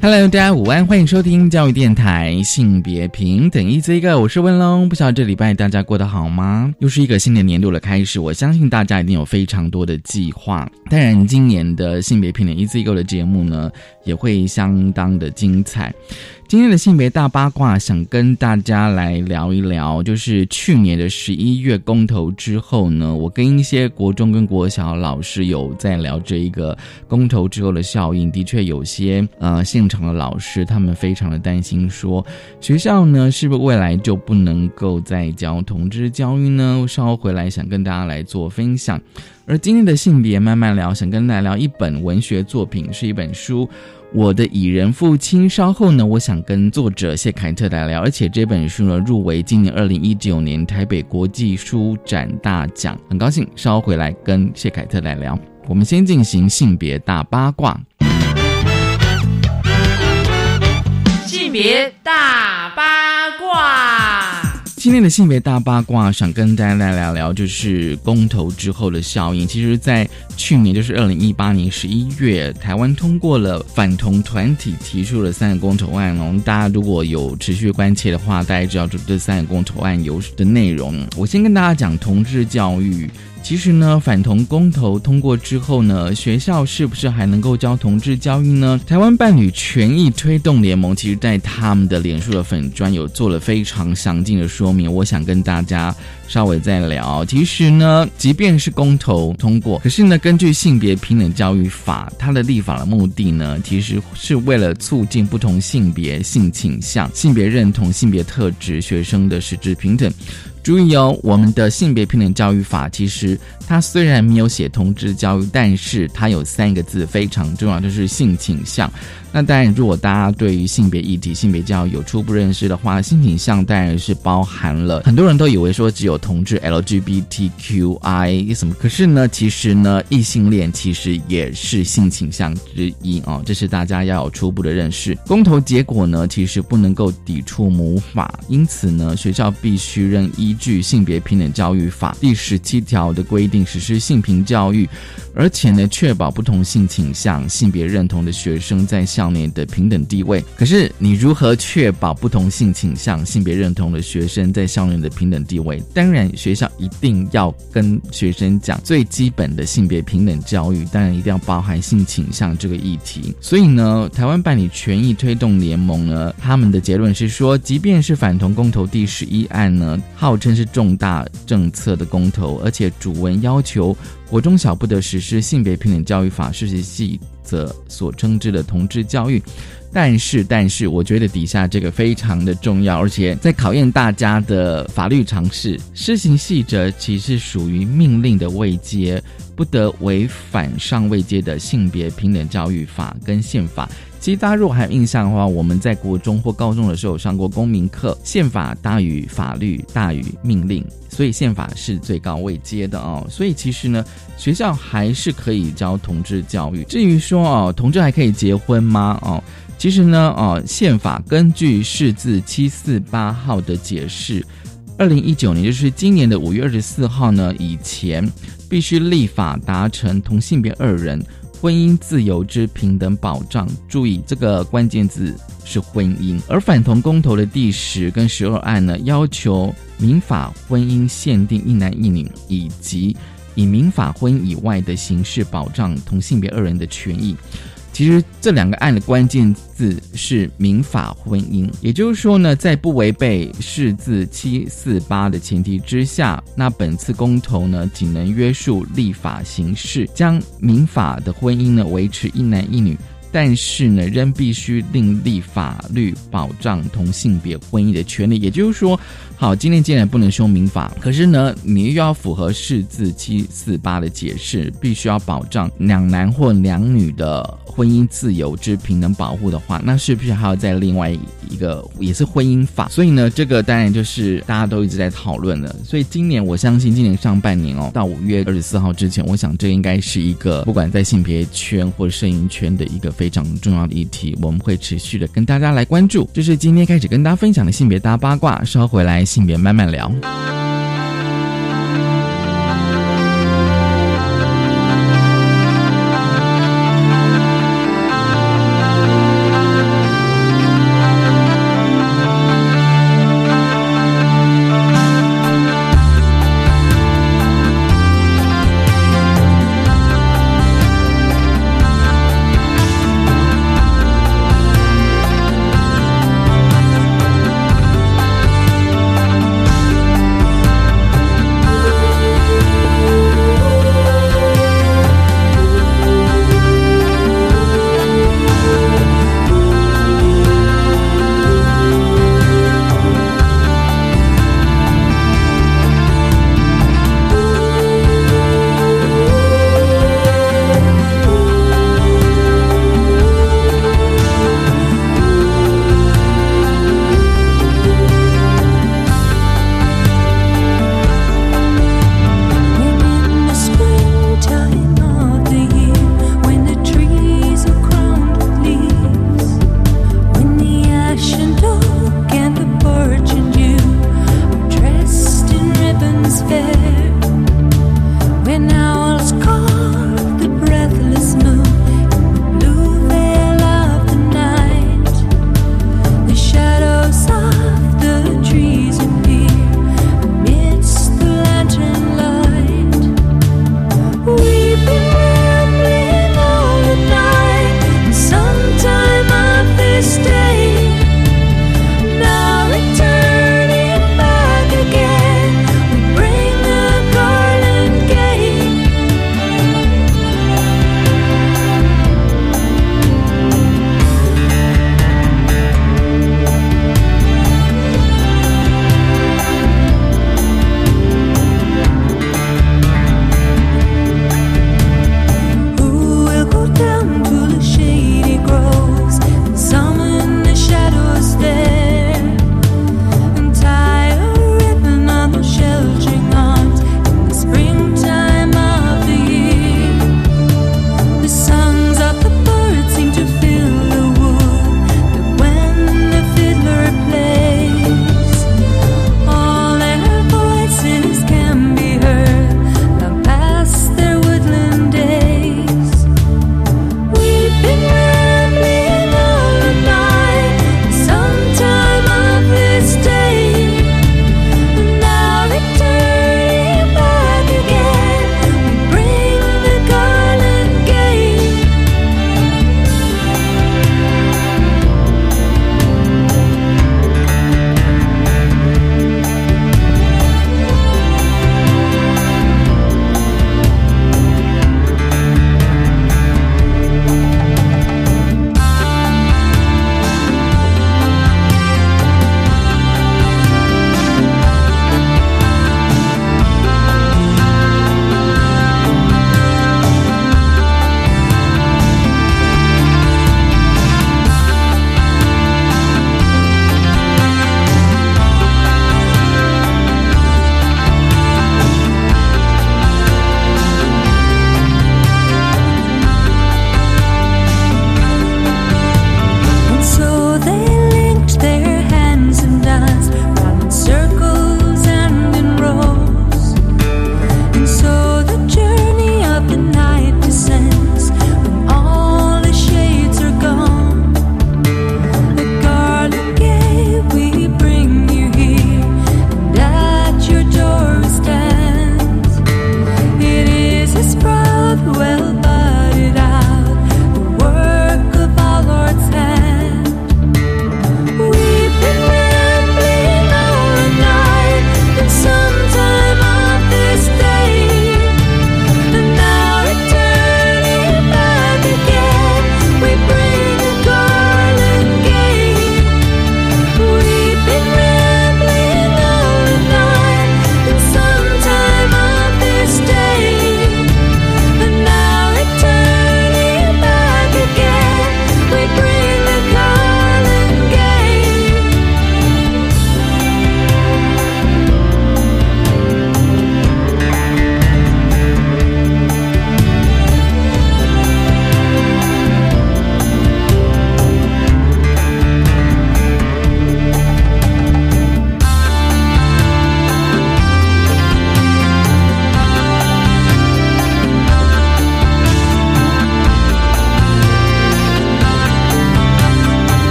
Hello，大家午安，欢迎收听教育电台性别平等一这个，我是温龙。不晓得这礼拜大家过得好吗？又是一个新的年度的开始，我相信大家一定有非常多的计划。当然，今年的性别平等一这个的节目呢，也会相当的精彩。今天的性别大八卦，想跟大家来聊一聊，就是去年的十一月公投之后呢，我跟一些国中跟国小老师有在聊这一个公投之后的效应。的确，有些呃现场的老师他们非常的担心，说学校呢是不是未来就不能够再教同志教育呢？稍后回来想跟大家来做分享。而今天的性别慢慢聊，想跟大家聊一本文学作品，是一本书。我的蚁人父亲。稍后呢，我想跟作者谢凯特来聊，而且这本书呢入围今年二零一九年台北国际书展大奖，很高兴稍后回来跟谢凯特来聊。我们先进行性别大八卦，性别大八卦。今天的性别大八卦，想跟大家来聊聊，就是公投之后的效应。其实，在去年，就是二零一八年十一月，台湾通过了反同团体提出了三个公投案。哦，大家如果有持续关切的话，大家知道这这三个公投案有的内容。我先跟大家讲同志教育。其实呢，反同公投通过之后呢，学校是不是还能够教同志教育呢？台湾伴侣权益推动联盟其实在他们的脸书的粉专有做了非常详尽的说明，我想跟大家稍微再聊。其实呢，即便是公投通过，可是呢，根据性别平等教育法，它的立法的目的呢，其实是为了促进不同性别、性倾向、性别认同、性别特质学生的实质平等。注意哦，我们的性别平等教育法其实它虽然没有写同志教育，但是它有三个字非常重要，就是性倾向。那当然，如果大家对于性别议题、性别教育有初步认识的话，性倾向当然是包含了很多人都以为说只有同志 LGBTQI 什么，可是呢，其实呢，异性恋其实也是性倾向之一啊，这是大家要有初步的认识。公投结果呢，其实不能够抵触母法，因此呢，学校必须认依据性别平等教育法第十七条的规定实施性平教育，而且呢，确保不同性倾向、性别认同的学生在校内的平等地位。可是，你如何确保不同性倾向、性别认同的学生在校内的平等地位？当然，学校一定要跟学生讲最基本的性别平等教育，当然一定要包含性倾向这个议题。所以呢，台湾办理权益推动联盟呢，他们的结论是说，即便是反同公投第十一案呢，号称是重大政策的公投，而且主文要求国中小不得实施性别平等教育法实习细。则所称之的同志教育，但是但是，我觉得底下这个非常的重要，而且在考验大家的法律常识。施行细则其实属于命令的位阶，不得违反上位阶的性别平等教育法跟宪法。其实大家如果还有印象的话，我们在国中或高中的时候上过公民课，宪法大于法律大于命令，所以宪法是最高位阶的哦。所以其实呢，学校还是可以教同志教育。至于说哦，同志还可以结婚吗？哦，其实呢，哦，宪法根据释字七四八号的解释，二零一九年就是今年的五月二十四号呢以前，必须立法达成同性别二人。婚姻自由之平等保障，注意这个关键字是婚姻。而反同公投的第十跟十二案呢，要求民法婚姻限定一男一女，以及以民法婚姻以外的形式保障同性别二人的权益。其实这两个案的关键字是民法婚姻，也就是说呢，在不违背释字七四八的前提之下，那本次公投呢，仅能约束立法形式，将民法的婚姻呢维持一男一女，但是呢，仍必须另立法律保障同性别婚姻的权利。也就是说，好，今天既然不能修民法，可是呢，你又要符合四字七四八的解释，必须要保障两男或两女的婚姻自由之平等保护的话，那是不是还要在另外一个也是婚姻法？所以呢，这个当然就是大家都一直在讨论的。所以今年我相信，今年上半年哦，到五月二十四号之前，我想这应该是一个不管在性别圈或摄影圈的一个非常重要的议题，我们会持续的跟大家来关注。这是今天开始跟大家分享的性别大八卦，稍后回来性别慢慢聊。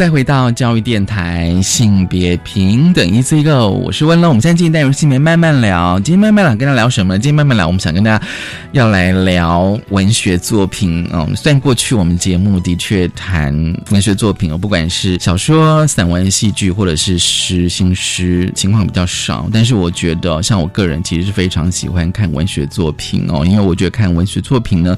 再回到教育电台性别平等一次一个我是温乐。我们现在进行带入性别慢慢聊，今天慢慢聊跟大家聊什么？今天慢慢聊，我们想跟大家要来聊文学作品。嗯，虽然过去我们节目的确谈文学作品哦，不管是小说、散文、戏剧，或者是诗、新诗，情况比较少，但是我觉得，像我个人其实是非常喜欢看文学作品哦，因为我觉得看文学作品呢，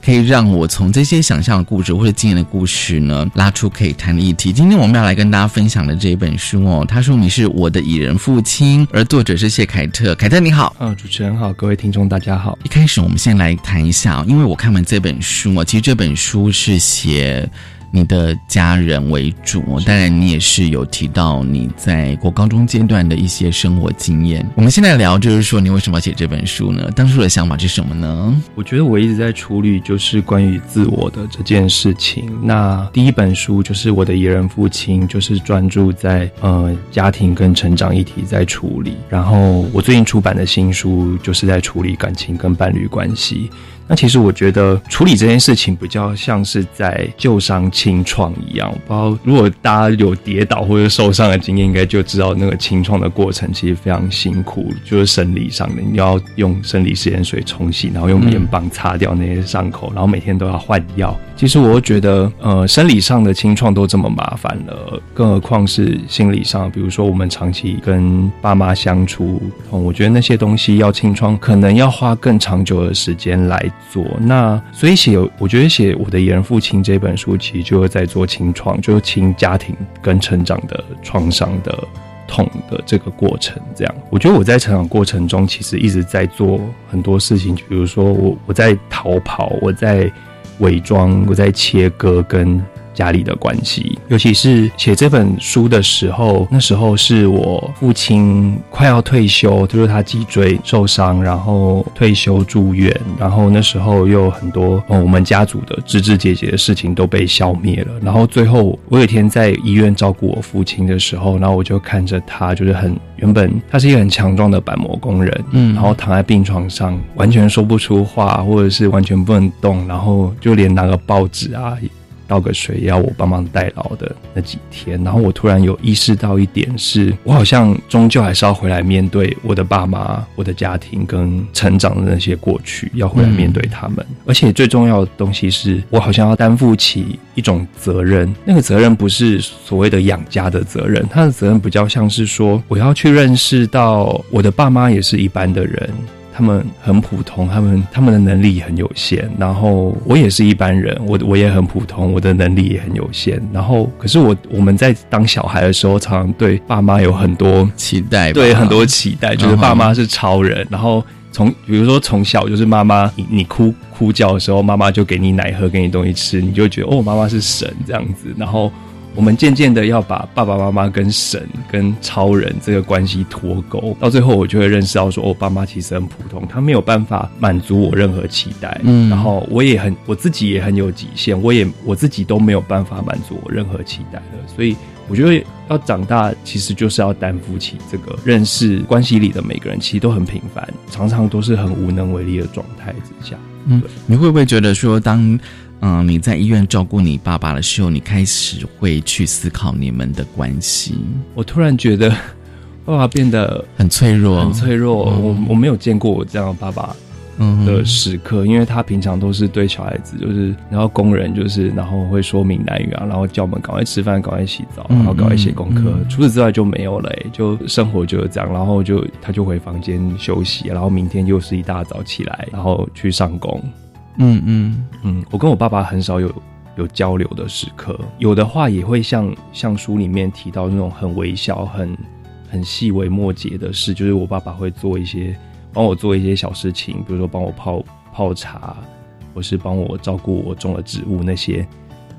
可以让我从这些想象的故事或者经验的故事呢，拉出可以谈的议题。今天我们要来跟大家分享的这一本书哦，他说你是我的蚁人父亲，而作者是谢凯特。凯特你好，啊，主持人好，各位听众大家好。一开始我们先来谈一下，因为我看完这本书哦，其实这本书是写。你的家人为主，当然你也是有提到你在国高中阶段的一些生活经验。我们现在聊，就是说你为什么要写这本书呢？当初的想法是什么呢？我觉得我一直在处理就是关于自我的这件事情。那第一本书就是我的野人父亲，就是专注在呃家庭跟成长议题在处理。然后我最近出版的新书就是在处理感情跟伴侣关系。那其实我觉得处理这件事情比较像是在旧伤清创一样。不知道如果大家有跌倒或者受伤的经验，应该就知道那个清创的过程其实非常辛苦，就是生理上的，你要用生理食盐水冲洗，然后用棉棒擦掉那些伤口，然后每天都要换药。其实我觉得，呃，生理上的清创都这么麻烦了，更何况是心理上，比如说我们长期跟爸妈相处，我觉得那些东西要清创，可能要花更长久的时间来。做那，所以写，我觉得写我的野人父亲这本书，其实就是在做清创，就是清家庭跟成长的创伤的痛的这个过程。这样，我觉得我在成长过程中，其实一直在做很多事情，比如说我我在逃跑，我在伪装，我在切割跟。家里的关系，尤其是写这本书的时候，那时候是我父亲快要退休，就是他脊椎受伤，然后退休住院，然后那时候又很多我们家族的枝枝节节的事情都被消灭了，然后最后我有一天在医院照顾我父亲的时候，然后我就看着他，就是很原本他是一个很强壮的板模工人，嗯，然后躺在病床上，完全说不出话，或者是完全不能动，然后就连拿个报纸啊。倒个水要我帮忙代劳的那几天，然后我突然有意识到一点，是我好像终究还是要回来面对我的爸妈、我的家庭跟成长的那些过去，要回来面对他们。而且最重要的东西是我好像要担负起一种责任，那个责任不是所谓的养家的责任，他的责任比较像是说我要去认识到我的爸妈也是一般的人。他们很普通，他们他们的能力很有限。然后我也是一般人，我我也很普通，我的能力也很有限。然后，可是我我们在当小孩的时候，常常对爸妈有很多期待，对很多期待，觉得爸妈是超人。然后从比如说从小就是妈妈，你你哭哭叫的时候，妈妈就给你奶喝，给你东西吃，你就觉得哦，妈妈是神这样子。然后。我们渐渐的要把爸爸妈妈跟神跟超人这个关系脱钩，到最后我就会认识到说，我爸妈其实很普通，他没有办法满足我任何期待。嗯，然后我也很我自己也很有极限，我也我自己都没有办法满足我任何期待了。所以我觉得要长大，其实就是要担负起这个认识关系里的每个人，其实都很平凡，常常都是很无能为力的状态之下。嗯，你会不会觉得说当？嗯，你在医院照顾你爸爸的时候，你开始会去思考你们的关系。我突然觉得，爸爸变得很脆弱，很脆弱。我我没有见过我这样的爸爸的时刻，因为他平常都是对小孩子，就是然后工人，就是然后会说闽南语啊，然后叫我们赶快吃饭，赶快洗澡，然后赶快写功课。除此之外就没有了，就生活就是这样。然后就他就回房间休息，然后明天又是一大早起来，然后去上工。嗯嗯嗯，我跟我爸爸很少有有交流的时刻，有的话也会像像书里面提到那种很微小、很很细微末节的事，就是我爸爸会做一些帮我做一些小事情，比如说帮我泡泡茶，或是帮我照顾我种的植物那些，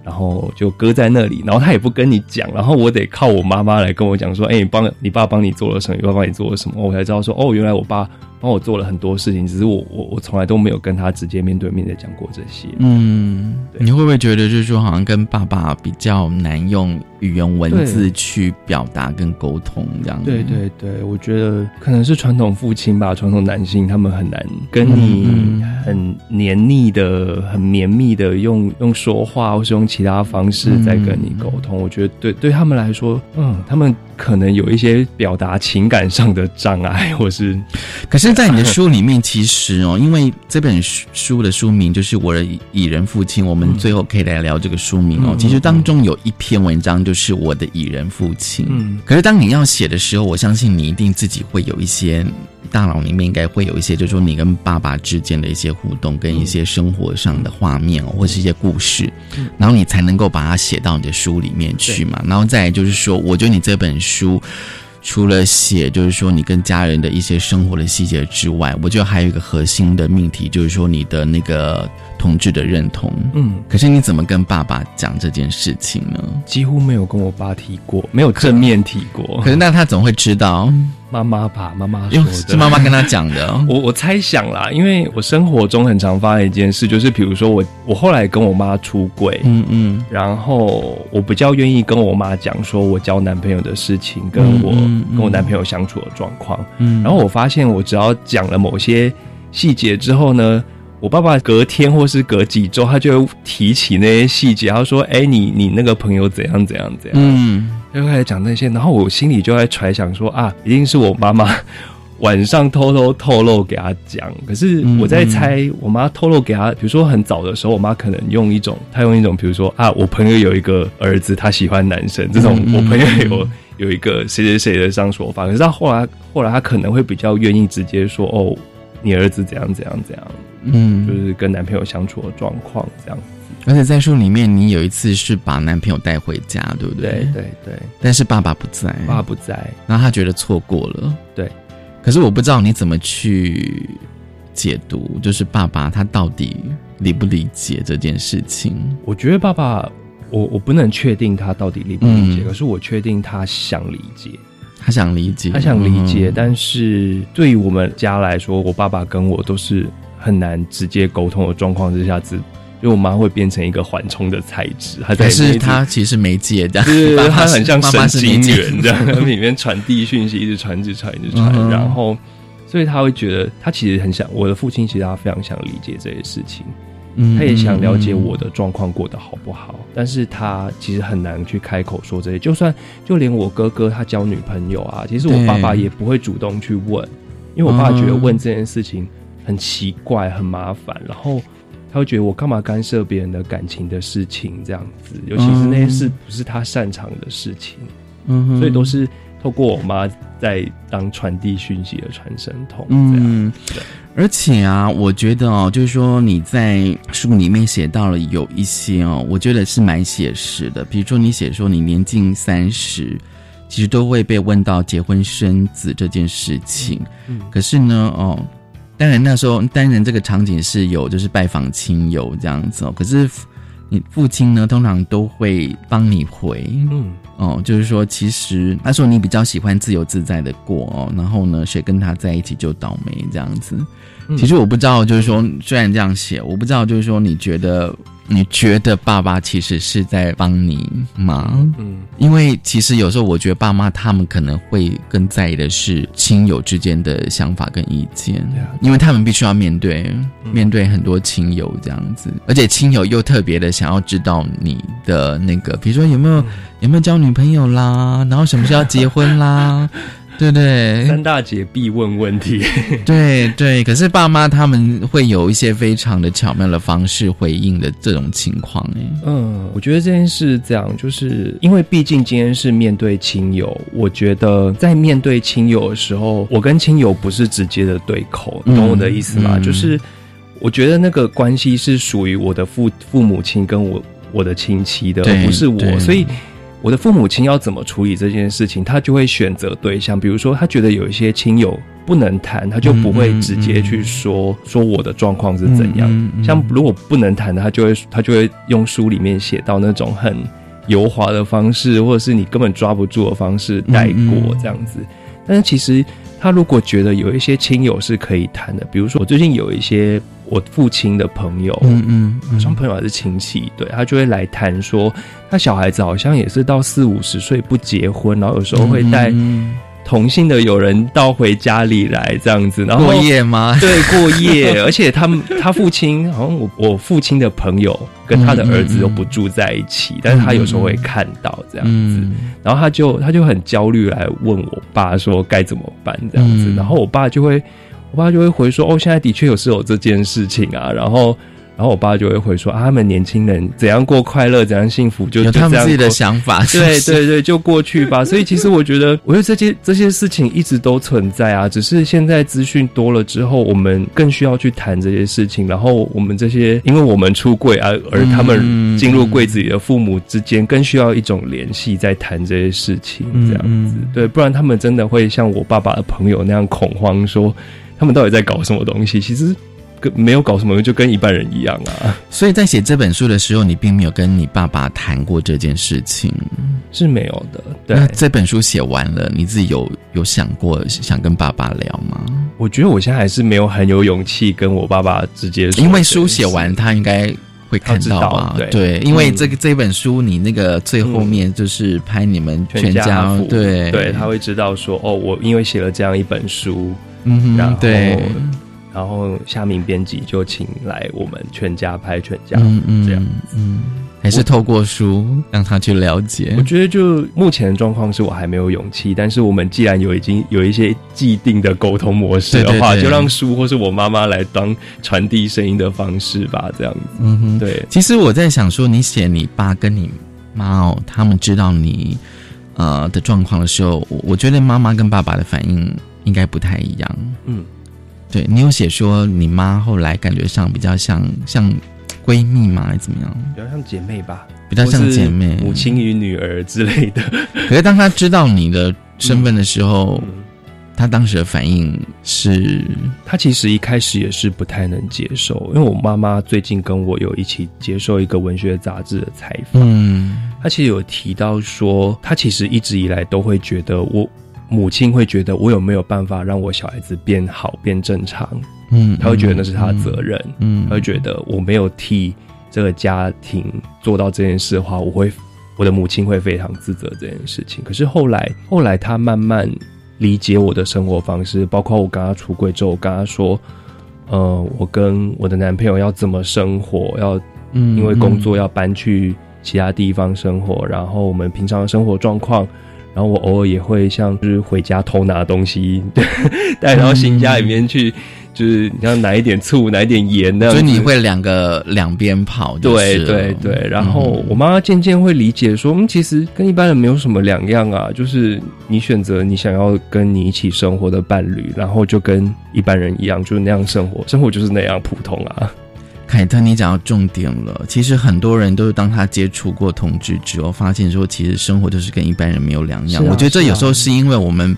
然后就搁在那里，然后他也不跟你讲，然后我得靠我妈妈来跟我讲说，哎，你帮你爸帮你做了什么，你爸帮你做了什么，我才知道说，哦，原来我爸。帮我做了很多事情，只是我我我从来都没有跟他直接面对面的讲过这些。嗯，你会不会觉得就是说，好像跟爸爸比较难用语语言文字去表达跟沟通这样。对对对，我觉得可能是传统父亲吧，传统男性他们很难跟你很黏腻的、很绵密的用用说话，或是用其他方式在跟你沟通。我觉得对对他们来说，嗯，他们。可能有一些表达情感上的障碍，或是，可是，在你的书里面，其实哦，因为这本书的书名就是《我的蚁人父亲》，我们最后可以来聊这个书名哦。其实当中有一篇文章就是《我的蚁人父亲》，嗯，可是当你要写的时候，我相信你一定自己会有一些。大脑里面应该会有一些，就是说你跟爸爸之间的一些互动，跟一些生活上的画面哦，或是一些故事，然后你才能够把它写到你的书里面去嘛。然后再就是说，我觉得你这本书除了写就是说你跟家人的一些生活的细节之外，我觉得还有一个核心的命题，就是说你的那个同志的认同。嗯，可是你怎么跟爸爸讲这件事情呢？几乎没有跟我爸提过，没有正面提过。可是那他总会知道。妈妈吧，妈妈说的，是妈妈跟他讲的。我我猜想啦，因为我生活中很常发生一件事，就是比如说我我后来跟我妈出轨，嗯嗯，然后我比较愿意跟我妈讲说我交男朋友的事情，跟我跟我男朋友相处的状况，嗯，然后我发现我只要讲了某些细节之后呢，我爸爸隔天或是隔几周，他就会提起那些细节，他说：“哎，你你那个朋友怎样怎样怎样。”嗯。就开始讲那些，然后我心里就在揣想说啊，一定是我妈妈晚上偷偷透露给他讲。可是我在猜，我妈透露给他，比如说很早的时候，我妈可能用一种，她用一种，比如说啊，我朋友有一个儿子，他喜欢男生，这种我朋友有有一个谁谁谁的这样说法。可是到后来，后来他可能会比较愿意直接说哦，你儿子怎样怎样怎样，嗯，就是跟男朋友相处的状况这样。而且在书里面，你有一次是把男朋友带回家，对不对？对对对。但是爸爸不在，爸爸不在，然后他觉得错过了。对。可是我不知道你怎么去解读，就是爸爸他到底理不理解这件事情？我觉得爸爸，我我不能确定他到底理不理解，可是我确定他想理解，他想理解，他想理解。但是对于我们家来说，我爸爸跟我都是很难直接沟通的状况之下，只。因为我妈会变成一个缓冲的材质，但是她其实没接的，对她很像神经元这样，里面传递讯息，一直传，一直传，一直传，然后，所以他会觉得，他其实很想我的父亲，其实他非常想理解这些事情，嗯，他也想了解我的状况过得好不好，但是他其实很难去开口说这些，就算就连我哥哥他交女朋友啊，其实我爸爸也不会主动去问，因为我爸觉得问这件事情很奇怪、很麻烦，然后。他会觉得我干嘛干涉别人的感情的事情这样子，尤其是那些事不是他擅长的事情，嗯，所以都是透过我妈在当传递讯息的传声筒这样。对，而且啊，我觉得哦，就是说你在书里面写到了有一些哦，我觉得是蛮写实的，比如说你写说你年近三十，其实都会被问到结婚生子这件事情，嗯，可是呢，哦。当然那时候，当然这个场景是有，就是拜访亲友这样子哦。可是你父亲呢，通常都会帮你回，嗯，哦，就是说，其实他说你比较喜欢自由自在的过哦，然后呢，谁跟他在一起就倒霉这样子。其实我不知道，就是说，虽然这样写，我不知道，就是说，你觉得。你觉得爸爸其实是在帮你吗？嗯，因为其实有时候我觉得爸妈他们可能会更在意的是亲友之间的想法跟意见，因为他们必须要面对面对很多亲友这样子，而且亲友又特别的想要知道你的那个，比如说有没有有没有交女朋友啦，然后什么时候要结婚啦。对对，三大姐必问问题。对对，可是爸妈他们会有一些非常的巧妙的方式回应的这种情况哎。嗯，我觉得这件事这样，就是因为毕竟今天是面对亲友，我觉得在面对亲友的时候，我跟亲友不是直接的对口，你懂我的意思吗？就是我觉得那个关系是属于我的父父母亲跟我我的亲戚的，不是我，所以。我的父母亲要怎么处理这件事情，他就会选择对象。比如说，他觉得有一些亲友不能谈，他就不会直接去说说我的状况是怎样。像如果不能谈的，他就会他就会用书里面写到那种很油滑的方式，或者是你根本抓不住的方式带过这样子。但是其实他如果觉得有一些亲友是可以谈的，比如说我最近有一些我父亲的朋友，嗯嗯嗯，像朋友还是亲戚，对他就会来谈说，他小孩子好像也是到四五十岁不结婚，然后有时候会带嗯同性的友人到回家里来这样子，然后过夜吗？对，过夜，而且他们他父亲好像我我父亲的朋友跟他的儿子都不住在一起，但是他有时候会看到这样子，嗯。然后他就他就很焦虑来问我爸说该怎么办这样子，嗯。然后我爸就会我爸就会回说哦，现在的确有是有这件事情啊，然后。然后我爸就会回说啊，他们年轻人怎样过快乐，怎样幸福，就有他们自己的想法，对对对，就过去吧。所以其实我觉得，我觉得这些这些事情一直都存在啊，只是现在资讯多了之后，我们更需要去谈这些事情。然后我们这些，因为我们出柜而而他们进入柜子里的父母之间，更需要一种联系，在谈这些事情，这样子。嗯对，不然他们真的会像我爸爸的朋友那样恐慌，说他们到底在搞什么东西？其实。跟没有搞什么，就跟一般人一样啊，所以在写这本书的时候，你并没有跟你爸爸谈过这件事情。是没有的。对那，这本书写完了，你自己有有想过想跟爸爸聊吗？我觉得我现在还是没有很有勇气跟我爸爸直接说，因为书写完，他应该会看到吧他？知道对因为嗯这个这本书，你那个最后面就是拍你们全家，家福对对，他会知道说，哦，我因为写了这样一本书，嗯哼，然后对，然后夏明编辑就请来我们全家拍全家嗯嗯这样。嗯，还是透过书让他去了解我。觉得就目前的状况是我还没有勇气，但是我们既然有已经有一些既定的沟通模式的话，对对对就让书或是我妈妈来当传递声音的方式吧，这样子。嗯哼，对，其实我在想说，你写你爸跟你妈哦，他们知道你呃的状况的时候，我我觉得妈妈跟爸爸的反应应该不太一样。嗯，对你有写说你妈后来感觉上比较像像闺蜜吗，还是怎么样？比较像姐妹吧，比较像姐妹。母亲与女儿之类的。可是当她知道你的身份的时候，嗯。她当时的反应是，他其实一开始也是不太能接受，因为我妈妈最近跟我有一起接受一个文学杂志的采访，嗯。她其实有提到说，她其实一直以来都会觉得我母亲会觉得我有没有办法让我小孩子变好变正常，嗯，她会觉得那是她的责任，嗯，她会觉得我没有替这个家庭做到这件事的话，我会我的母亲会非常自责这件事情。可是后来后来她慢慢理解我的生活方式，包括我跟她出柜之后，我跟她说，呃，我跟我的男朋友要怎么生活，要嗯。因为工作要搬去其他地方生活，然后我们平常的生活状况，然后我偶尔也会像就是回家偷拿东西 带到新家里面去，就是你要拿一点醋，拿一点盐那样子。所以你会两个两边跑就对对对，然后嗯我妈妈渐渐会理解说，嗯，其实跟一般人没有什么两样啊，就是你选择你想要跟你一起生活的伴侣，然后就跟一般人一样，就是那样生活，生活就是那样普通啊。凯特，你讲到重点了。其实很多人都是当他接触过同志之后，发现说其实生活就是跟一般人没有两样。啊我觉得这有时候是因为我们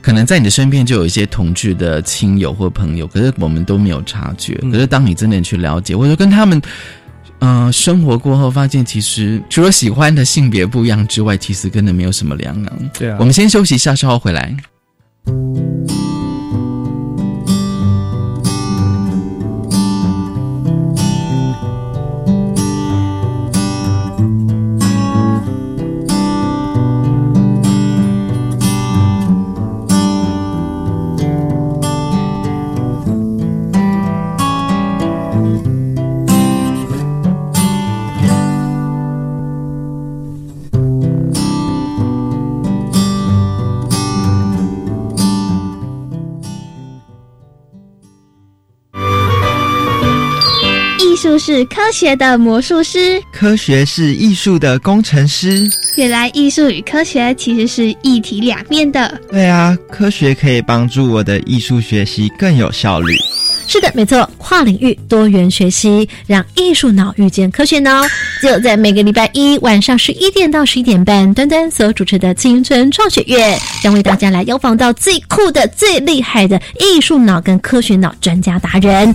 可能在你的身边就有一些同志的亲友或朋友，可是我们都没有察觉。嗯可是当你真的去了解，或者跟他们。呃，生活过后发现，其实除了喜欢的性别不一样之外，其实根本没有什么两样。对啊我们先休息一下，稍后回来。是科学的魔术师。科学是艺术的工程师。原来艺术与科学其实是一体两面的。对啊，科学可以帮助我的艺术学习更有效率。是的，没错，跨领域多元学习，让艺术脑遇见科学脑。就在每个礼拜一晚上十一点到十一点半，端端所主持的青春创学院将为大家来邀访到最酷的、最厉害的艺术脑跟科学脑专家达人。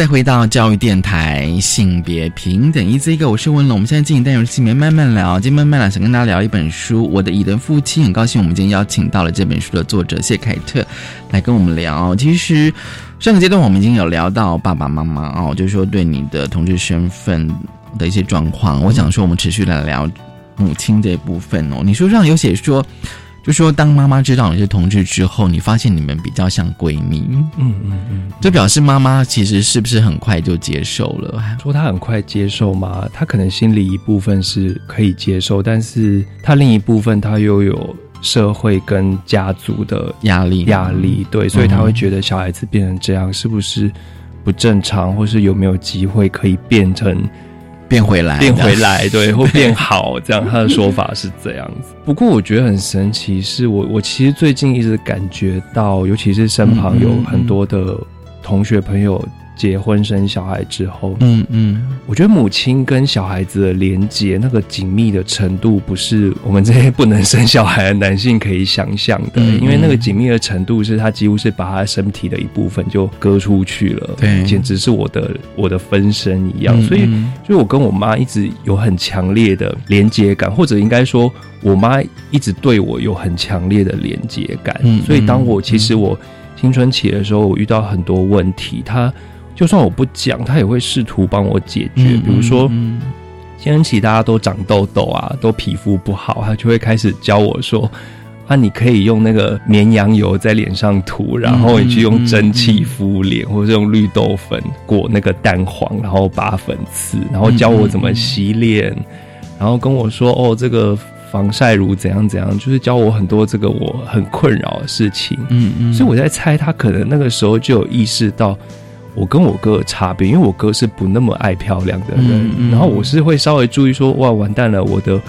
再回到教育电台性别平等一这个，我是文龙。我们现在进行单元性别慢慢聊，今天慢慢聊想跟大家聊一本书《我的蚁人父亲》，很高兴我们今天邀请到了这本书的作者谢凯特来跟我们聊。其实上个阶段我们已经有聊到爸爸妈妈哦，就是说对你的同志身份的一些状况。我想说我们持续来聊母亲这部分哦。你书上有写说。就说当妈妈知道你是同志之后，你发现你们比较像闺蜜，嗯嗯嗯，这表示妈妈其实是不是很快就接受了？说她很快接受吗？她可能心里一部分是可以接受，但是她另一部分她又有社会跟家族的压力，压力对，所以她会觉得小孩子变成这样是不是不正常，或是有没有机会可以变成。变回来，变回来，对，会变好，这样他的说法是这样子。不过我觉得很神奇，是我我其实最近一直感觉到，尤其是身旁有很多的同学朋友结婚生小孩之后，嗯嗯，我觉得母亲跟小孩子的连接那个紧密的程度，不是我们这些不能生小孩的男性可以想象的，嗯因为那个紧密的程度是他几乎是把他身体的一部分就割出去了，对，简直是我的我的分身一样，嗯所以。所以我跟我妈一直有很强烈的连接感，或者应该说，我妈一直对我有很强烈的连接感。嗯所以当我其实我青春期的时候，我遇到很多问题，她就算我不讲，他也会试图帮我解决。嗯比如说，青春期大家都长痘痘啊，都皮肤不好，他就会开始教我说。啊，你可以用那个绵羊油在脸上涂，然后你去用蒸汽敷脸，或者用绿豆粉裹那个蛋黄，然后拔粉刺，然后教我怎么洗脸，然后跟我说哦，这个防晒乳怎样怎样，就是教我很多这个我很困扰的事情。嗯嗯，所以我在猜，他可能那个时候就有意识到我跟我哥的差别，因为我哥是不那么爱漂亮的人，嗯嗯然后我是会稍微注意说，哇，完蛋了，我的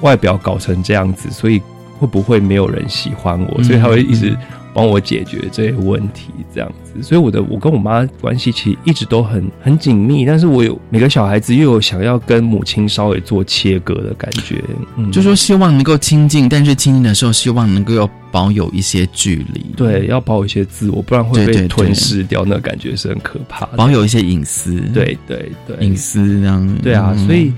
外表搞成这样子，所以。会不会没有人喜欢我？所以他会一直帮我解决这些问题，这样子。所以我的我跟我妈关系其实一直都很很紧密，但是我有每个小孩子又有想要跟母亲稍微做切割的感觉，嗯、就说希望能够亲近，但是亲近的时候希望能够要保有一些距离，对，要保有一些自我，不然会被吞噬掉，那感觉是很可怕的。保有一些隐私，对对对，隐私这样，对啊，嗯、所以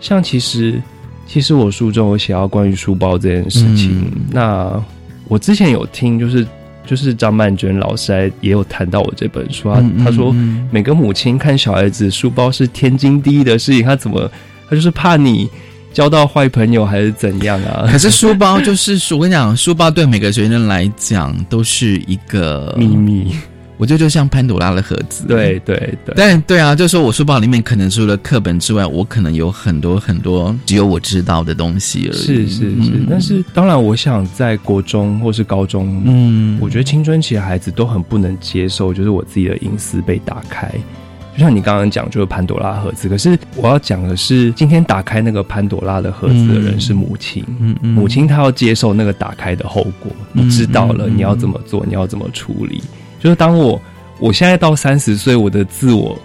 像其实。其实我书中有写到关于书包这件事情，嗯、那我之前有听，就是就是张曼娟老师也有谈到我这本书啊，嗯、他说每个母亲看小孩子书包是天经地义的事情，他怎么他就是怕你交到坏朋友还是怎样啊？可是书包就是我跟你讲，书包对每个学生来讲都是一个秘密。我觉得就像潘朵拉的盒子。对对对，但对啊，就说我书包里面可能除了课本之外，我可能有很多很多只有我知道的东西而已。是是是，但是当然，我想在国中或是高中，嗯，我觉得青春期的孩子都很不能接受，就是我自己的隐私被打开。就像你刚刚讲，就是潘朵拉盒子。可是我要讲的是，今天打开那个潘朵拉的盒子的人是母亲。嗯嗯，母亲她要接受那个打开的后果，你知道了，你要怎么做，你要怎么处理。就是当我我现在到三十岁，我的自我。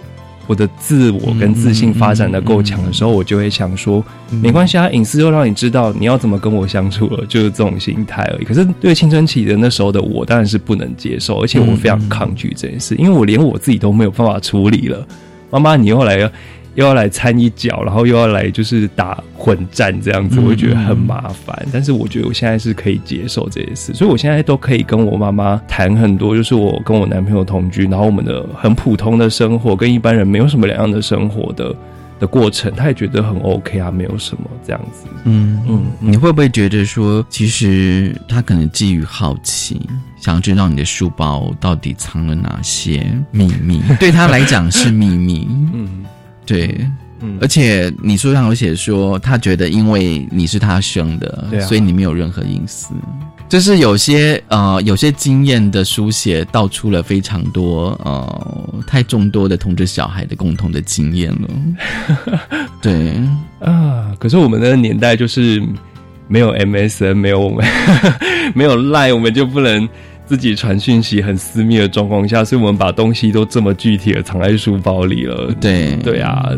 我的自我跟自信发展的够强的时候，我就会想说，没关系啊，隐私就让你知道你要怎么跟我相处了，就是这种心态而已。可是对青春期的那时候的我，当然是不能接受，而且我非常抗拒这件事，因为我连我自己都没有办法处理了。妈妈，你又来了。又要来掺一脚，然后又要来就是打混战这样子，我会觉得很麻烦。但是我觉得我现在是可以接受这些事，所以我现在都可以跟我妈妈谈很多，就是我跟我男朋友同居，然后我们的很普通的生活，跟一般人没有什么两样的生活的的过程，他也觉得很 OK 啊，没有什么这样子。嗯嗯，你会不会觉得说，其实他可能基于好奇，想要知道你的书包到底藏了哪些秘密？对他来讲是秘密。嗯。对，嗯，而且你书上有写说，他觉得因为你是他生的，对，所以你没有任何隐私。就是有些呃，有些经验的书写道出了非常多呃，太众多的同志小孩的共同的经验了。对啊，可是我们那个年代就是没有 MSN，没有我们 没有赖，我们就不能。自己传讯息很私密的状况下，所以我们把东西都这么具体的藏在书包里了。对对啊，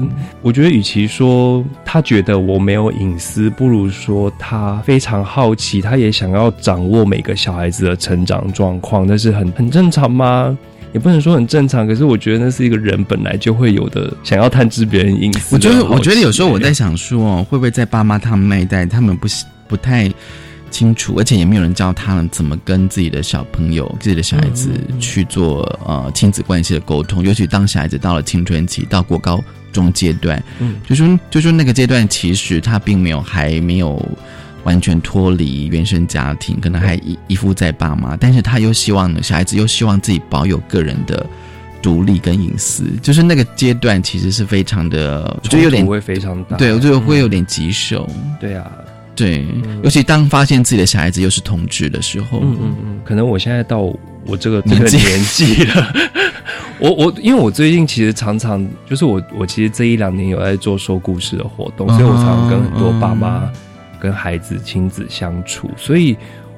我觉得与其说他觉得我没有隐私，不如说他非常好奇，他也想要掌握每个小孩子的成长状况。那是很很正常吗？也不能说很正常，可是我觉得那是一个人本来就会有的想要探知别人隐私。我觉得，我觉得有时候我在想说，会不会在爸妈他们那一代，他们不不太。清楚，而且也没有人教他们怎么跟自己的小朋友、自己的小孩子去做呃亲子关系的沟通。尤其当小孩子到了青春期，到过高中阶段，嗯，就说就说那个阶段，其实他并没有还没有完全脱离原生家庭，可能还依依附在爸妈，但是他又希望小孩子又希望自己保有个人的独立跟隐私。就是那个阶段，其实是非常的，就有点会非常大，对我觉得会有点棘手。对啊。对，尤其当发现自己的小孩子又是同志的时候，嗯嗯嗯，可能我现在到我这个这个年纪了，我我因为我最近其实常常就是我我其实这一两年有在做说故事的活动，所以我常常跟很多爸妈跟孩子亲子相处，所以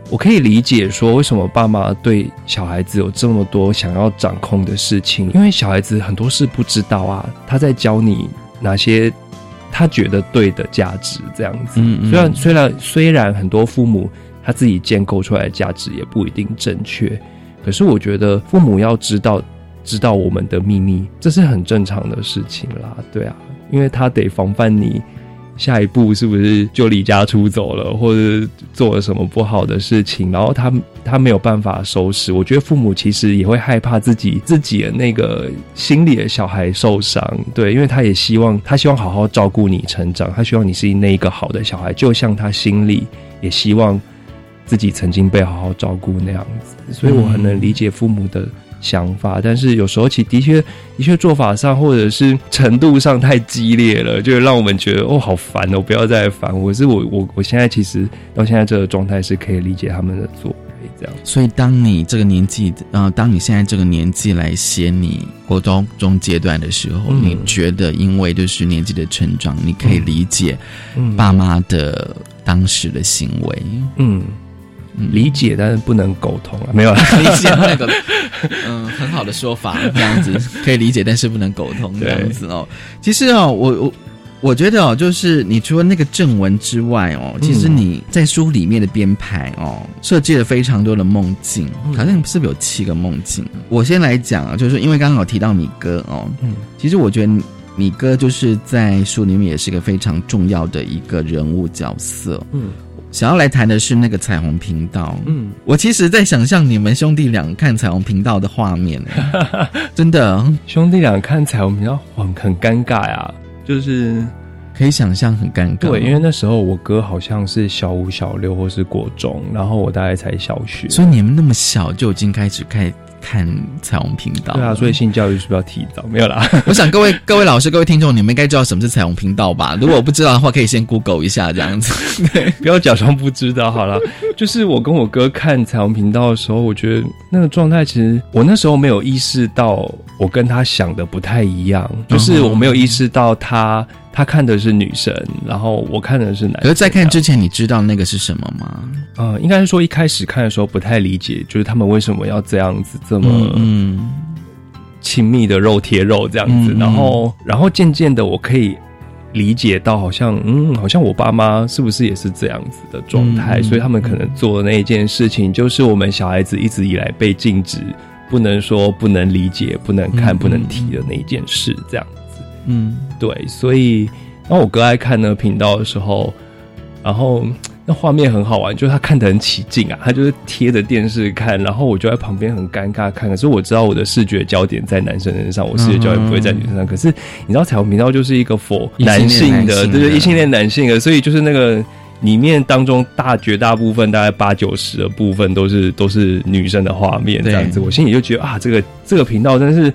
我可以理解说为什么爸妈对小孩子有这么多想要掌控的事情，因为小孩子很多事不知道啊，他在教你哪些。他觉得对的价值这样子，虽然虽然虽然很多父母他自己建构出来的价值也不一定正确，可是我觉得父母要知道知道我们的秘密，这是很正常的事情啦。对啊，因为他得防范你。下一步是不是就离家出走了，或者做了什么不好的事情？然后他他没有办法收拾。我觉得父母其实也会害怕自己自己的那个心里的小孩受伤，对，因为他也希望他希望好好照顾你成长，他希望你是那一个好的小孩，就像他心里也希望自己曾经被好好照顾那样子。所以我很能理解父母的。想法，但是有时候其的确的确做法上或者是程度上太激烈了，就让我们觉得哦好烦哦，不要再烦我。是我我我现在其实到现在这个状态是可以理解他们的作为这样。所以当你这个年纪，呃，当你现在这个年纪来写你国中中阶段的时候，你觉得因为就是年纪的成长，你可以理解爸妈的当时的行为，嗯。理解，但是不能苟同啊，没有理解那个，嗯，很好的说法，这样子 可以理解，但是不能苟同这样子哦。其实哦，我我我觉得哦，就是你除了那个正文之外哦，其实你在书里面的编排哦，设计了非常多的梦境，好像是不是有七个梦境？我先来讲啊，就是因为刚好提到米哥哦，嗯，其实我觉得米哥就是在书里面也是个非常重要的一个人物角色，嗯。想要来谈的是那个彩虹频道。嗯，我其实，在想象你们兄弟俩看彩虹频道的画面，真的，兄弟俩看彩虹频道很很尴尬呀，就是可以想象很尴尬。对，因为那时候我哥好像是小五、小六或是国中，然后我大概才小学，所以你们那么小就已经开始看看彩虹频道。对啊，所以性教育是不是要提早？没有啦。我想各位各位老师、各位听众，你们应该知道什么是彩虹频道吧？如果我不知道的话，可以先 Google 一下这样子。对，不要假装不知道好了。就是我跟我哥看彩虹频道的时候，我觉得那个状态，其实我那时候没有意识到，我跟他想的不太一样。就是我没有意识到他他看的是女神，然后我看的是男。可是，在看之前，你知道那个是什么吗？呃，应该是说一开始看的时候不太理解，就是他们为什么要这样子这么嗯亲密的肉贴肉这样子，然后然后渐渐的我可以。理解到好像嗯，好像我爸妈是不是也是这样子的状态？所以他们可能做的那一件事情，就是我们小孩子一直以来被禁止不能说、不能理解、不能看、不能提的那一件事，这样子。嗯，对。所以当我哥爱看那个频道的时候，然后。那画面很好玩，就是他看得很起劲啊，他就是贴着电视看，然后我就在旁边很尴尬看。可是我知道我的视觉焦点在男生身上，我视觉焦点不会在女生上。可是你知道彩虹频道就是一个否男性的，对对，异性恋男性的，所以就是那个里面当中大绝大部分大概八九十的部分都是都是女生的画面这样子。我心里就觉得啊，这个这个频道真是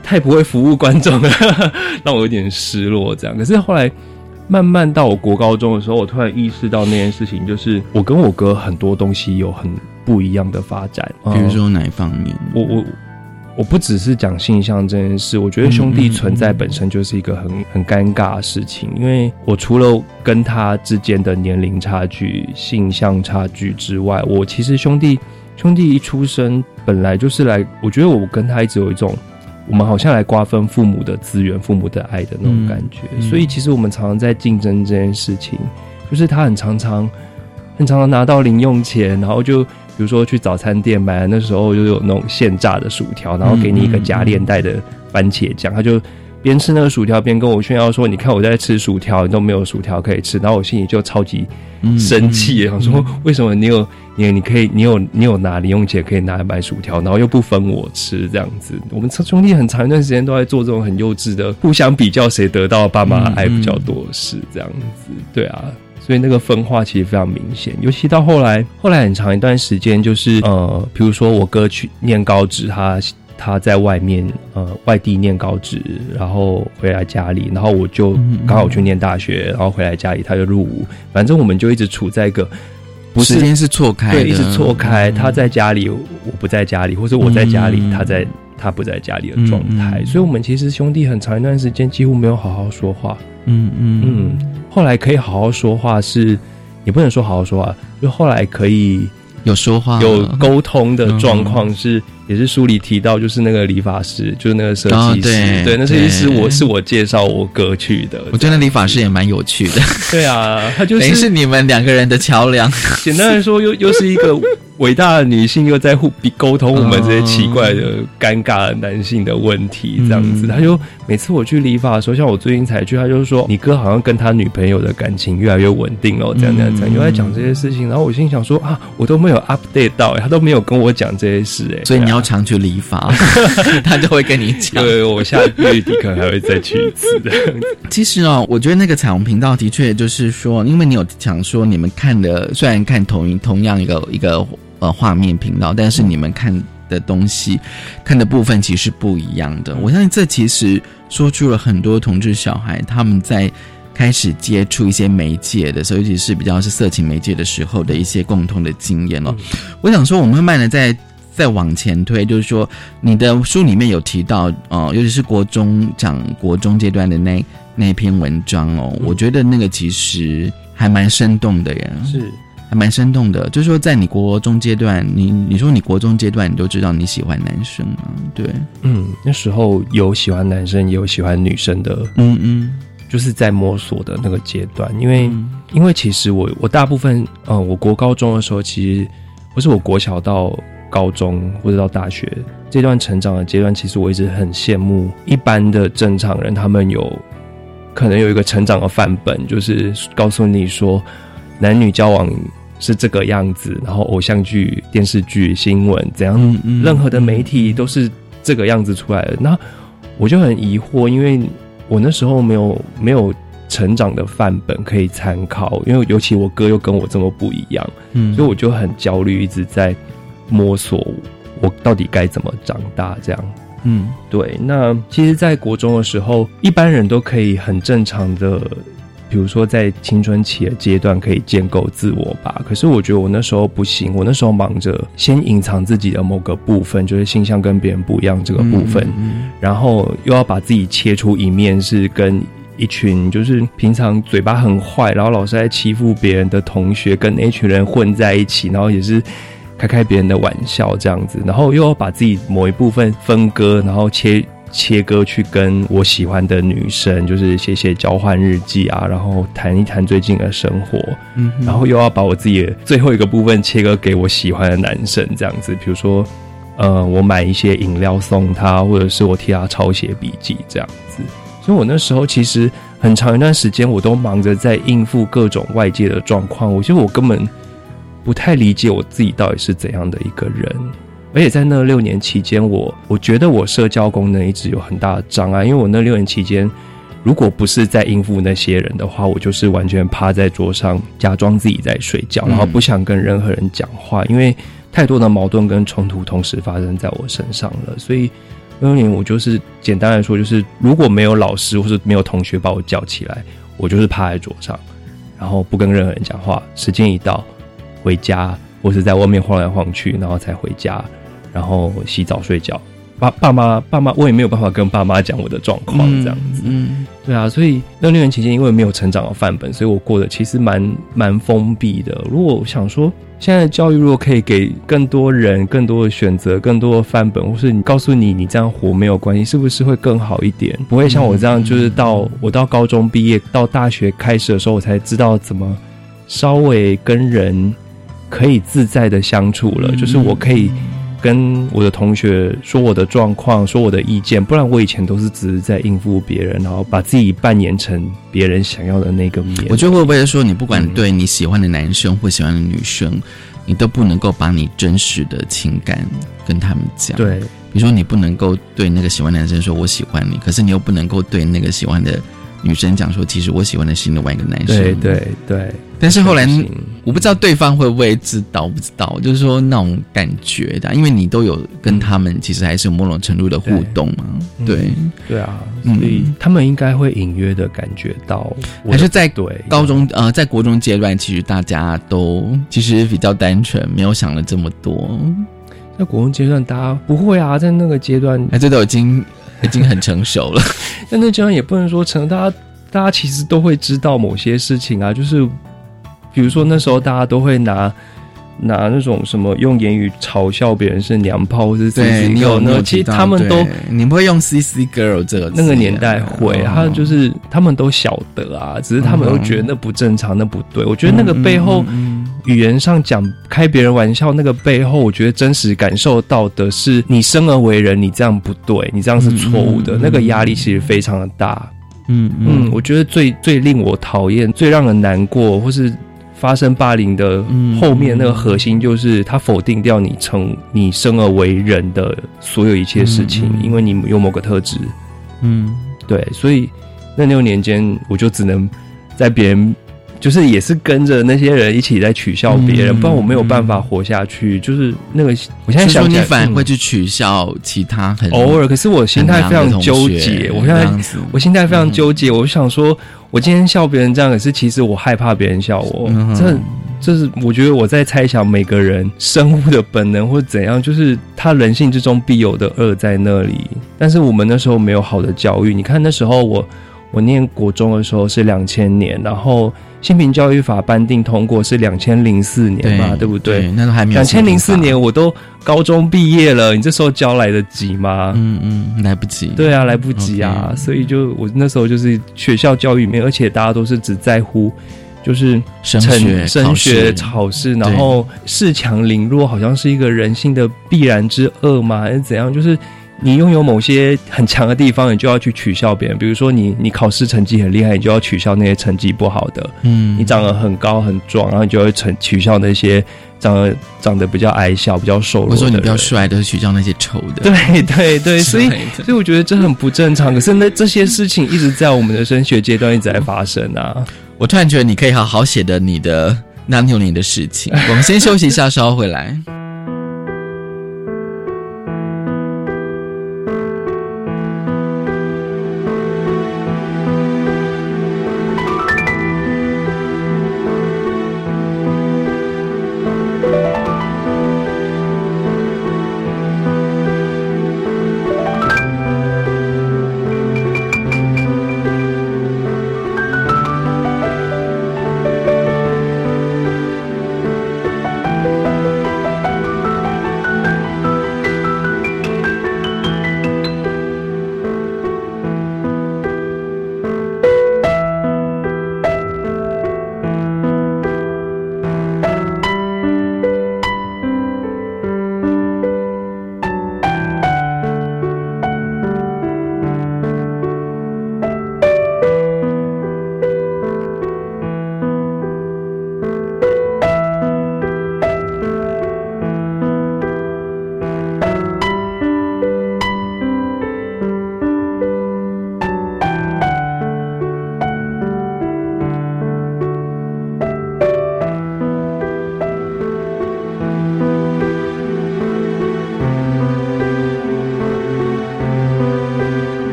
太不会服务观众了，让我有点失落。这样，可是后来。慢慢到我国高中的时候，我突然意识到那件事情，就是我跟我哥很多东西有很不一样的发展。比如说哪一方面？我我我不只是讲性向这件事，我觉得兄弟存在本身就是一个很很尴尬的事情。因为我除了跟他之间的年龄差距、性向差距之外，我其实兄弟兄弟一出生本来就是来，我觉得我跟他一直有一种。我们好像来瓜分父母的资源、父母的爱的那种感觉，所以其实我们常常在竞争这件事情。就是他很常常、很常常拿到零用钱，然后就比如说去早餐店买，那时候就有那种现炸的薯条，然后给你一个夹链袋的番茄酱，他就。边吃那个薯条边跟我炫耀说：“你看我在吃薯条，你都没有薯条可以吃。”然后我心里就超级生气，想说：“为什么你有你你可以你有你有拿零用钱可以拿来买薯条，然后又不分我吃这样子？”我们兄弟很长一段时间都在做这种很幼稚的互相比较，谁得到爸妈爱比较多的事这样子。对啊，所以那个分化其实非常明显，尤其到后来，后来很长一段时间就是呃，比如说我哥去念高职，他。他在外面呃外地念高职，然后回来家里，然后我就刚好去念大学，然后回来家里他就入伍，反正我们就一直处在一个不是时间是错开，对，一直错开。他在家里，我不在家里，或者我在家里，他在他不在家里的状态。所以，我们其实兄弟很长一段时间几乎没有好好说话。嗯嗯嗯。后来可以好好说话，是也不能说好好说话，就后来可以有说话、有沟通的状况是。也是书里提到，就是那个理发师，就是那个设计师，对，那设计师我是我介绍我哥去的。我觉得理发师也蛮有趣的。对啊，他就是等于是你们两个人的桥梁。简单来说，又又是一个。伟大的女性又在互比沟通我们这些奇怪的、尴尬的男性的问题，这样子。他就每次我去理发的时候，像我最近才去，他就说：“你哥好像跟他女朋友的感情越来越稳定了。”这样这样这样，又在讲这些事情。然后我心想说：“啊，我都没有 update 到，他都没有跟我讲这些事。”哎，所以你要常去理发，他就会跟你讲。对，我下个月底可能还会再去一次的。其实哦，我觉得那个彩虹频道的确就是说，因为你有讲说你们看的，虽然看同一同样一个一个。呃，画面频道，但是你们看的东西，看的部分其实不一样的。我相信这其实说出了很多同志小孩他们在开始接触一些媒介的时候，尤其是比较是色情媒介的时候的一些共同的经验哦。我想说，我们慢慢的在再往前推，就是说你的书里面有提到哦，尤其是国中讲国中阶段的那那篇文章哦，我觉得那个其实还蛮生动的呀。是。还蛮生动的，就是说，在你国中阶段，你你说你国中阶段，你都知道你喜欢男生吗？对，嗯，那时候有喜欢男生，也有喜欢女生的，嗯嗯，就是在摸索的那个阶段。因为，因为其实我我大部分，呃，我国高中的时候，其实不是我国小到高中或者到大学这段成长的阶段，其实我一直很羡慕一般的正常人，他们有可能有一个成长的范本，就是告诉你说男女交往。是这个样子，然后偶像剧、电视剧、新闻怎样，任何的媒体都是这个样子出来的。那我就很疑惑，因为我那时候没有没有成长的范本可以参考，因为尤其我哥又跟我这么不一样，嗯，所以我就很焦虑，一直在摸索我到底该怎么长大这样。嗯，对。那其实，在国中的时候，一般人都可以很正常的，比如说在青春期的阶段可以建构自我吧。可是我觉得我那时候不行，我那时候忙着先隐藏自己的某个部分，就是性向跟别人不一样这个部分，然后又要把自己切出一面是跟一群就是平常嘴巴很坏，然后老是在欺负别人的同学，跟那群人混在一起，然后也是。开开别人的玩笑这样子，然后又要把自己某一部分分割，然后切切割去跟我喜欢的女生，就是写写交换日记啊，然后谈一谈最近的生活，嗯，然后又要把我自己的最后一个部分切割给我喜欢的男生这样子，比如说，呃，我买一些饮料送他，或者是我替他抄写笔记这样子。所以我那时候其实很长一段时间，我都忙着在应付各种外界的状况，我觉得我根本。不太理解我自己到底是怎样的一个人，而且在那六年期间，我我觉得我社交功能一直有很大的障碍，因为我那六年期间，如果不是在应付那些人的话，我就是完全趴在桌上假装自己在睡觉，然后不想跟任何人讲话，因为太多的矛盾跟冲突同时发生在我身上了。所以那年我就是简单来说，就是如果没有老师或是没有同学把我叫起来，我就是趴在桌上，然后不跟任何人讲话。时间一到。回家，或是在外面晃来晃去，然后才回家，然后洗澡睡觉。爸爸妈爸妈，我也没有办法跟爸妈讲我的状况，这样子。嗯，对啊，所以那六年期间，因为没有成长的范本，所以我过得其实蛮蛮封闭的。如果我想说，现在的教育如果可以给更多人更多的选择，更多的范本，或是你告诉你你这样活没有关系，是不是会更好一点？不会像我这样，就是到我到高中毕业，到大学开始的时候，我才知道怎么稍微跟人。可以自在的相处了，就是我可以跟我的同学说我的状况，说我的意见，不然我以前都是只是在应付别人，然后把自己扮演成别人想要的那个面。我觉得会不会说，你不管对你喜欢的男生或喜欢的女生，你都不能够把你真实的情感跟他们讲。对，比如说你不能够对那个喜欢男生说“我喜欢你”，可是你又不能够对那个喜欢的。女生讲说：“其实我喜欢的是另外一个男生。”对对对。但是后来我不知道对方会不会知道，不知道就是说那种感觉的，因为你都有跟他们其实还是有某种程度的互动嘛。对对啊，所以他们应该会隐约的感觉到，还是在对高中呃，在国中阶段，其实大家都其实比较单纯，没有想了这么多。在国中阶段，大家不会啊，在那个阶段，哎，这都已经。已经很成熟了，但那这样也不能说成。大家，大家其实都会知道某些事情啊，就是比如说那时候大家都会拿拿那种什么用言语嘲笑别人是娘炮，或者对你有那其实他们都你不会用 C C girl 这个那个年代会，他就是他们都晓得啊，只是他们都觉得那不正常，那不对。我觉得那个背后。语言上讲开别人玩笑，那个背后，我觉得真实感受到的是，你生而为人，你这样不对，你这样是错误的，那个压力其实非常的大。嗯嗯，我觉得最最令我讨厌、最让人难过，或是发生霸凌的后面那个核心，就是他否定掉你成你生而为人的所有一切事情，因为你有某个特质。嗯，对，所以那六年间，我就只能在别人。就是也是跟着那些人一起在取笑别人，不然我没有办法活下去。就是那个，我现在想你反而会去取笑其他很偶尔，可是我心态非常纠结。我现在我心态非常纠结。我想说，我今天笑别人这样，可是其实我害怕别人笑我。这这是我觉得我在猜想每个人生物的本能或者怎样，就是他人性之中必有的恶在那里。但是我们那时候没有好的教育。你看那时候我我念国中的时候是两千年，然后。新平教育法颁定通过是两千零四年嘛，对不对？那时候还没有。两千零四年我都高中毕业了，你这时候教来得及吗？嗯嗯，来不及。对啊，来不及啊！所以就我那时候就是学校教育里面，而且大家都是只在乎就是升学、升学考试，然后恃强凌弱，好像是一个人性的必然之恶嘛，还是怎样？就是。你拥有某些很强的地方，你就要去取笑别人。比如说，你你考试成绩很厉害，你就要取笑那些成绩不好的。嗯，你长得很高很壮，然后你就会成取笑那些长得长得比较矮小、比较瘦弱的。我说你比较帅的，取笑那些丑的。对 对对，所以所以我觉得这很不正常。可是那这些事情一直在我们的升学阶段一直在发生啊！我突然觉得你可以好好写的你的那六年的事情。我们先休息一下，稍后回来。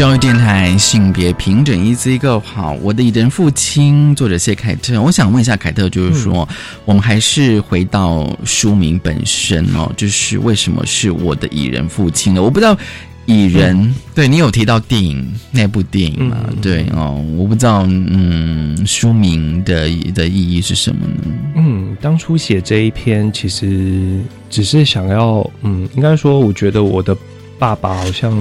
教育电台性别平整，一字一个好。我的蚁人父亲，作者谢凯特。我想问一下凯特，就是说，我们还是回到书名本身哦，就是为什么是我的蚁人父亲呢？我不知道蚁人，对你有提到电影那部电影吗？对哦，我不知道，嗯，书名的的意义是什么呢？嗯，当初写这一篇，其实只是想要，嗯，应该说，我觉得我的。爸爸好像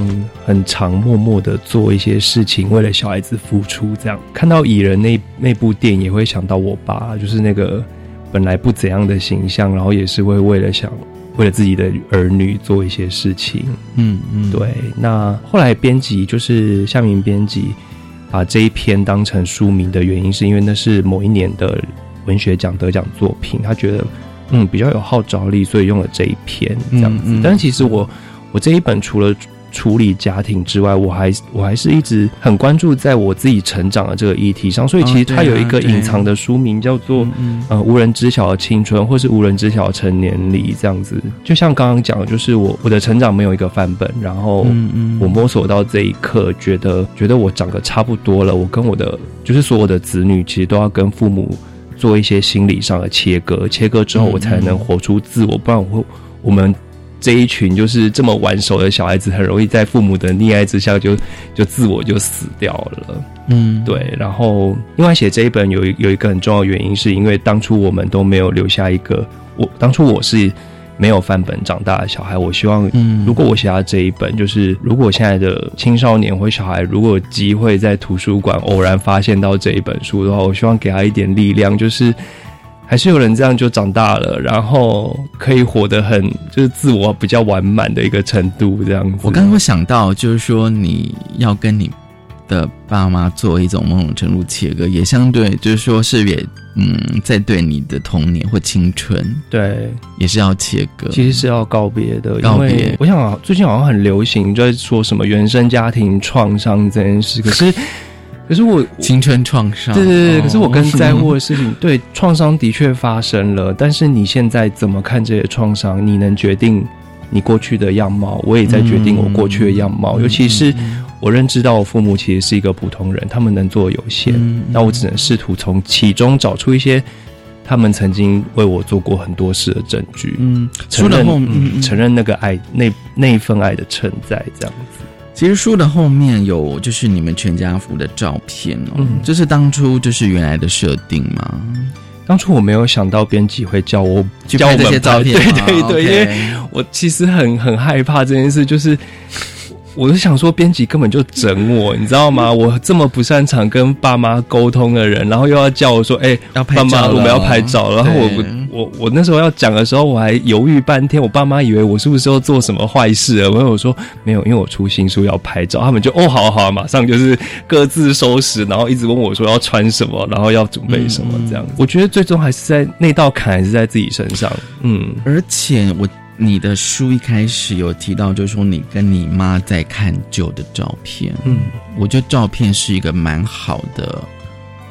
很常默默的做一些事情，为了小孩子付出。这样看到蚁人那那部电影，也会想到我爸，就是那个本来不怎样的形象，然后也是会为了想为了自己的儿女做一些事情。嗯嗯，对。那后来编辑就是夏明编辑把这一篇当成书名的原因，是因为那是某一年的文学奖得奖作品，他觉得嗯比较有号召力，所以用了这一篇这样子。但其实我。我这一本除了处理家庭之外，我还我还是一直很关注在我自己成长的这个议题上，所以其实它有一个隐藏的书名叫做“呃无人知晓的青春”或是“无人知晓的成年礼”这样子。就像刚刚讲的，就是我我的成长没有一个范本，然后我摸索到这一刻，觉得觉得我长得差不多了，我跟我的就是所有的子女，其实都要跟父母做一些心理上的切割，切割之后我才能活出自我，不然我会我们。这一群就是这么玩手的小孩子，很容易在父母的溺爱之下，就就自我就死掉了。嗯，对。然后，另外写这一本有一有一个很重要的原因，是因为当初我们都没有留下一个我当初我是没有范本长大的小孩。我希望，如果我写下这一本，就是如果现在的青少年或小孩如果有机会在图书馆偶然发现到这一本书的话，我希望给他一点力量，就是。还是有人这样就长大了，然后可以活得很就是自我比较完满的一个程度，这样子。我刚刚想到，就是说你要跟你的爸妈做一种某种程度切割，也相对就是说是也嗯，在对你的童年或青春，对，也是要切割，其实是要告别的。告别。我想最近好像很流行在说什么原生家庭创伤这件事，可是。可是我青春创伤，对对对。可是我更在乎的事情，对创伤的确发生了，但是你现在怎么看这些创伤？你能决定你过去的样貌，我也在决定我过去的样貌。尤其是我认知到我父母其实是一个普通人，他们能做有限，那我只能试图从其中找出一些他们曾经为我做过很多事的证据。嗯，承认，承认那个爱，那那一份爱的存在，这样子。其实书的后面有就是你们全家福的照片哦，嗯这是当初就是原来的设定吗？当初我没有想到编辑会叫我教我这些照片，对对对，因为我其实很很害怕这件事，就是。我就想说，编辑根本就整我，你知道吗？我这么不擅长跟爸妈沟通的人，然后又要叫我说：“哎，要拍妈，我们要拍照。”然后我我我那时候要讲的时候，我还犹豫半天。我爸妈以为我是不是要做什么坏事？我我说没有，因为我出新书要拍照。他们就哦，好好，马上就是各自收拾，然后一直问我说要穿什么，然后要准备什么这样。我觉得最终还是在那道坎还是在自己身上。嗯，而且我。你的书一开始有提到，就是说你跟你妈在看旧的照片。嗯，我觉得照片是一个蛮好的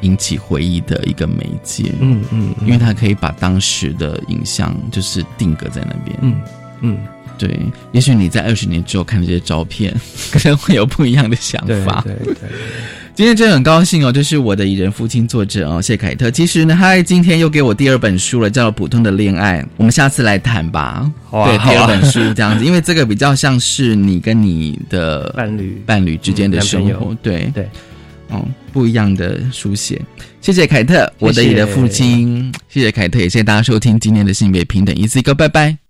引起回忆的一个媒介。嗯嗯，因为它可以把当时的影像就是定格在那边。嗯嗯，对，也许你在二十年之后看这些照片，可能会有不一样的想法。对对。今天真的很高兴哦，这是我的蚁人父亲作者哦，谢凯特。其实呢，他今天又给我第二本书了，叫《普通的恋爱》。我们下次来谈吧。对，第二本书这样子，因为这个比较像是你跟你的伴侣伴侣之间的生活。对对，哦，不一样的书写。谢谢凯特，我的蚁人父亲。谢谢凯特，也谢谢大家收听今天的性别平等一次一个，拜拜。